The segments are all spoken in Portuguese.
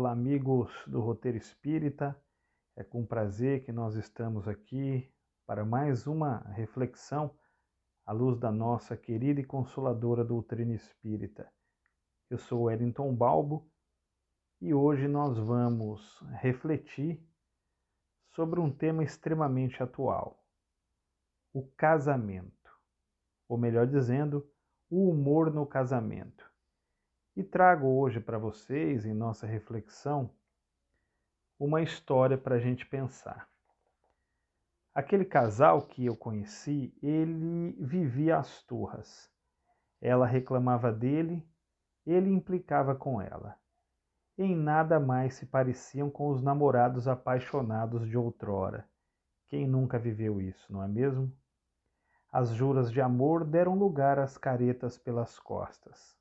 Olá, amigos do Roteiro Espírita. É com prazer que nós estamos aqui para mais uma reflexão à luz da nossa querida e consoladora doutrina espírita. Eu sou Wellington Balbo e hoje nós vamos refletir sobre um tema extremamente atual: o casamento, ou melhor dizendo, o humor no casamento. E trago hoje para vocês, em nossa reflexão, uma história para a gente pensar. Aquele casal que eu conheci, ele vivia às turras. Ela reclamava dele, ele implicava com ela. Em nada mais se pareciam com os namorados apaixonados de outrora. Quem nunca viveu isso, não é mesmo? As juras de amor deram lugar às caretas pelas costas.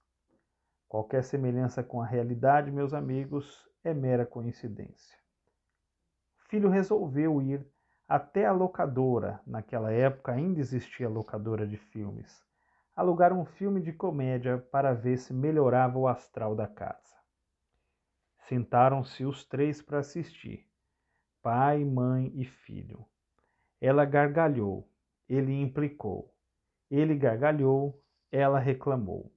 Qualquer semelhança com a realidade, meus amigos, é mera coincidência. O filho resolveu ir até a locadora, naquela época ainda existia locadora de filmes, alugar um filme de comédia para ver se melhorava o astral da casa. Sentaram-se os três para assistir, pai, mãe e filho. Ela gargalhou, ele implicou. Ele gargalhou, ela reclamou.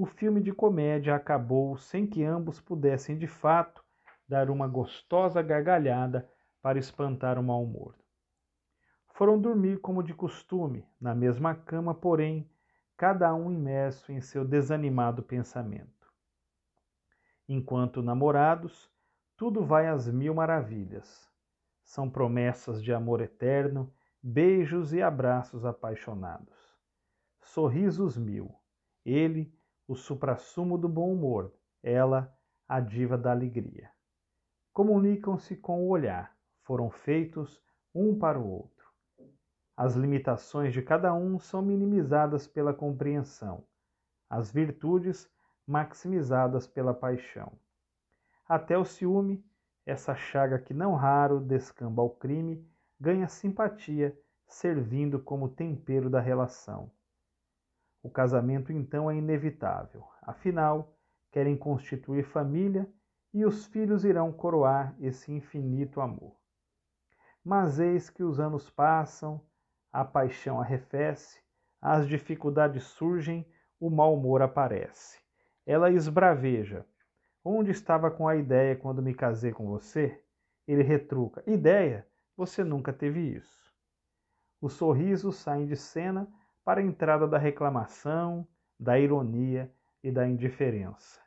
O filme de comédia acabou sem que ambos pudessem de fato dar uma gostosa gargalhada para espantar o mau humor. Foram dormir como de costume, na mesma cama, porém, cada um imerso em seu desanimado pensamento. Enquanto namorados, tudo vai às mil maravilhas. São promessas de amor eterno beijos e abraços apaixonados. Sorrisos mil. Ele, o suprassumo do bom humor, ela, a diva da alegria. Comunicam-se com o olhar, foram feitos um para o outro. As limitações de cada um são minimizadas pela compreensão, as virtudes maximizadas pela paixão. Até o ciúme, essa chaga que não raro descamba ao crime, ganha simpatia, servindo como tempero da relação. O casamento então é inevitável, afinal, querem constituir família e os filhos irão coroar esse infinito amor. Mas eis que os anos passam, a paixão arrefece, as dificuldades surgem, o mau humor aparece. Ela esbraveja. Onde estava com a ideia quando me casei com você? Ele retruca: Ideia? Você nunca teve isso. Os sorrisos saem de cena para a entrada da reclamação, da ironia e da indiferença.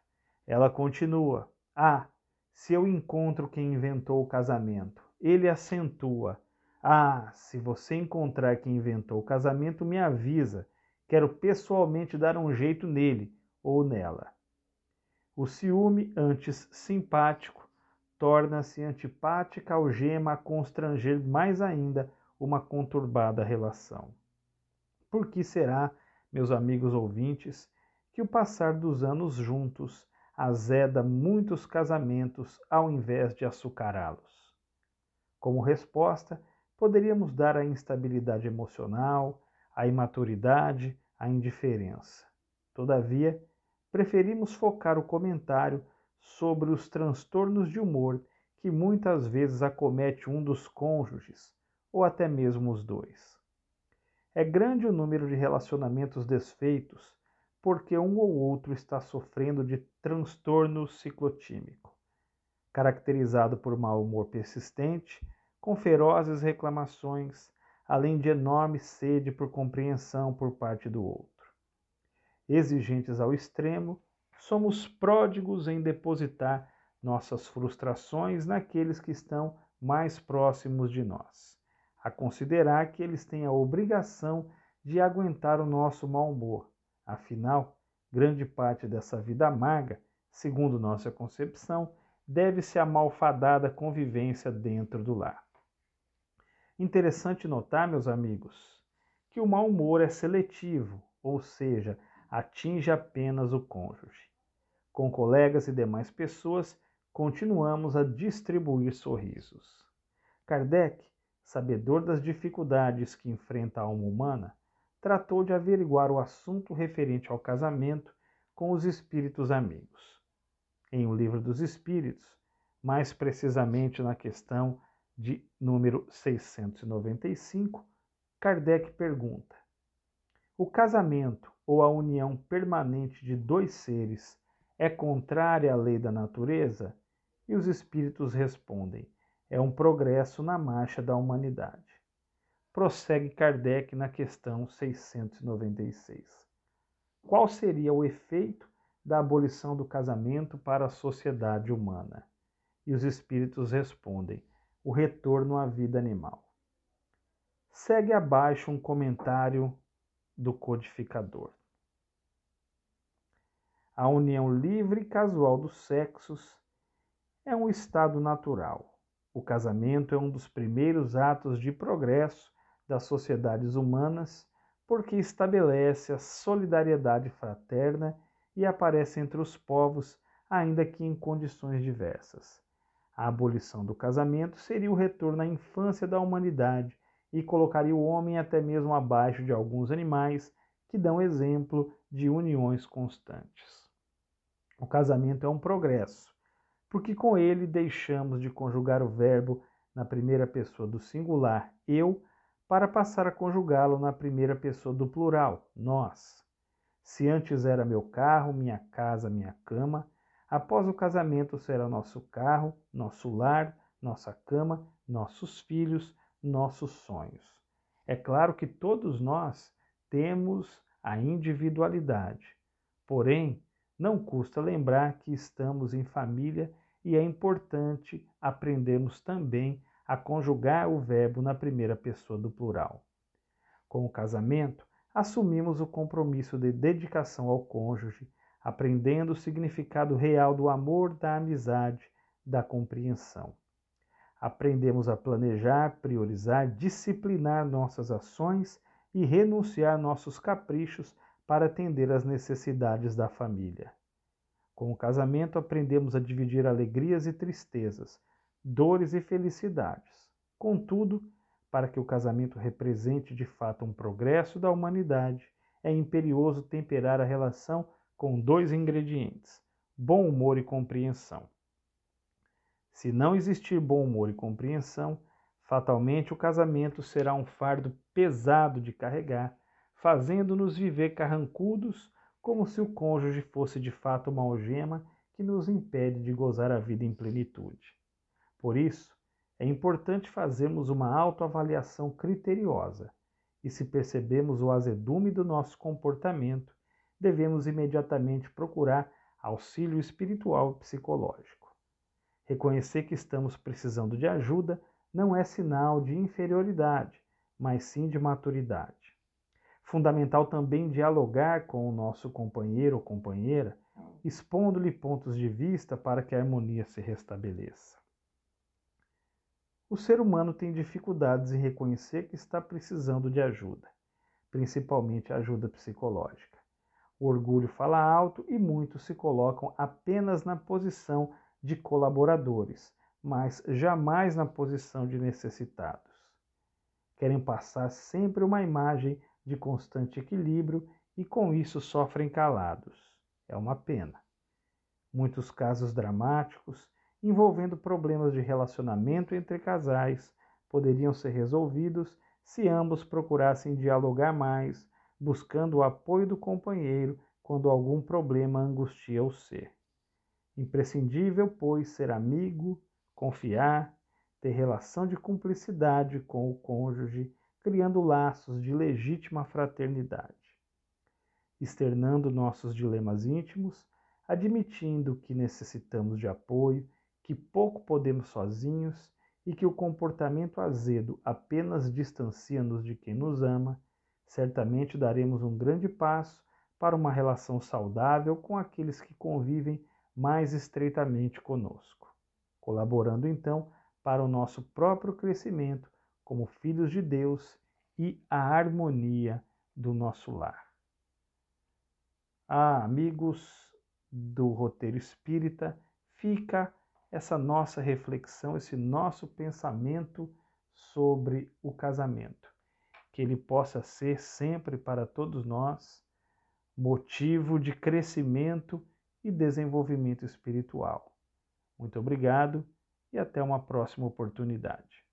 Ela continua: Ah, se eu encontro quem inventou o casamento, ele acentua: Ah, se você encontrar quem inventou o casamento, me avisa. Quero pessoalmente dar um jeito nele ou nela. O ciúme, antes simpático, torna-se antipática, algema a constranger mais ainda uma conturbada relação. Por que será, meus amigos ouvintes, que o passar dos anos juntos azeda muitos casamentos ao invés de açucará-los? Como resposta, poderíamos dar a instabilidade emocional, a imaturidade, a indiferença. Todavia, preferimos focar o comentário sobre os transtornos de humor que muitas vezes acomete um dos cônjuges, ou até mesmo os dois. É grande o número de relacionamentos desfeitos porque um ou outro está sofrendo de transtorno ciclotímico, caracterizado por mau humor persistente, com ferozes reclamações, além de enorme sede por compreensão por parte do outro. Exigentes ao extremo, somos pródigos em depositar nossas frustrações naqueles que estão mais próximos de nós, a considerar que eles têm a obrigação de aguentar o nosso mau humor. Afinal, grande parte dessa vida amarga, segundo nossa concepção, deve-se à malfadada convivência dentro do lar. Interessante notar, meus amigos, que o mau humor é seletivo, ou seja, atinge apenas o cônjuge. Com colegas e demais pessoas, continuamos a distribuir sorrisos. Kardec, sabedor das dificuldades que enfrenta a alma humana, tratou de averiguar o assunto referente ao casamento com os espíritos amigos. Em O Livro dos Espíritos, mais precisamente na questão de número 695, Kardec pergunta: O casamento ou a união permanente de dois seres é contrária à lei da natureza? E os espíritos respondem: é um progresso na marcha da humanidade. Prossegue Kardec na questão 696. Qual seria o efeito da abolição do casamento para a sociedade humana? E os espíritos respondem: o retorno à vida animal. Segue abaixo um comentário do codificador. A união livre e casual dos sexos é um estado natural. O casamento é um dos primeiros atos de progresso das sociedades humanas porque estabelece a solidariedade fraterna e aparece entre os povos, ainda que em condições diversas. A abolição do casamento seria o retorno à infância da humanidade e colocaria o homem até mesmo abaixo de alguns animais que dão exemplo de uniões constantes. O casamento é um progresso, porque com ele deixamos de conjugar o verbo na primeira pessoa do singular, eu, para passar a conjugá-lo na primeira pessoa do plural, nós. Se antes era meu carro, minha casa, minha cama, após o casamento será nosso carro, nosso lar, nossa cama, nossos filhos, nossos sonhos. É claro que todos nós temos a individualidade, porém, não custa lembrar que estamos em família e é importante aprendermos também a conjugar o verbo na primeira pessoa do plural. Com o casamento, assumimos o compromisso de dedicação ao cônjuge, aprendendo o significado real do amor, da amizade, da compreensão. Aprendemos a planejar, priorizar, disciplinar nossas ações e renunciar nossos caprichos para atender às necessidades da família. Com o casamento, aprendemos a dividir alegrias e tristezas, dores e felicidades. Contudo, para que o casamento represente de fato um progresso da humanidade, é imperioso temperar a relação com dois ingredientes: bom humor e compreensão. Se não existir bom humor e compreensão, fatalmente o casamento será um fardo pesado de carregar fazendo-nos viver carrancudos como se o cônjuge fosse de fato uma algema que nos impede de gozar a vida em plenitude. Por isso, é importante fazermos uma autoavaliação criteriosa e, se percebemos o azedume do nosso comportamento, devemos imediatamente procurar auxílio espiritual e psicológico. Reconhecer que estamos precisando de ajuda não é sinal de inferioridade, mas sim de maturidade. Fundamental também dialogar com o nosso companheiro ou companheira, expondo-lhe pontos de vista para que a harmonia se restabeleça. O ser humano tem dificuldades em reconhecer que está precisando de ajuda, principalmente ajuda psicológica. O orgulho fala alto e muitos se colocam apenas na posição de colaboradores, mas jamais na posição de necessitados. Querem passar sempre uma imagem de constante equilíbrio e com isso sofrem calados. É uma pena. Muitos casos dramáticos envolvendo problemas de relacionamento entre casais poderiam ser resolvidos se ambos procurassem dialogar mais, buscando o apoio do companheiro quando algum problema angustia o ser. Imprescindível, pois, ser amigo, confiar, ter relação de cumplicidade com o cônjuge criando laços de legítima fraternidade, externando nossos dilemas íntimos, admitindo que necessitamos de apoio, que pouco podemos sozinhos e que o comportamento azedo apenas distancia-nos de quem nos ama, certamente daremos um grande passo para uma relação saudável com aqueles que convivem mais estreitamente conosco, colaborando então para o nosso próprio crescimento como filhos de Deus e a harmonia do nosso lar. Ah, amigos do roteiro espírita, fica essa nossa reflexão, esse nosso pensamento sobre o casamento. Que ele possa ser sempre para todos nós motivo de crescimento e desenvolvimento espiritual. Muito obrigado e até uma próxima oportunidade.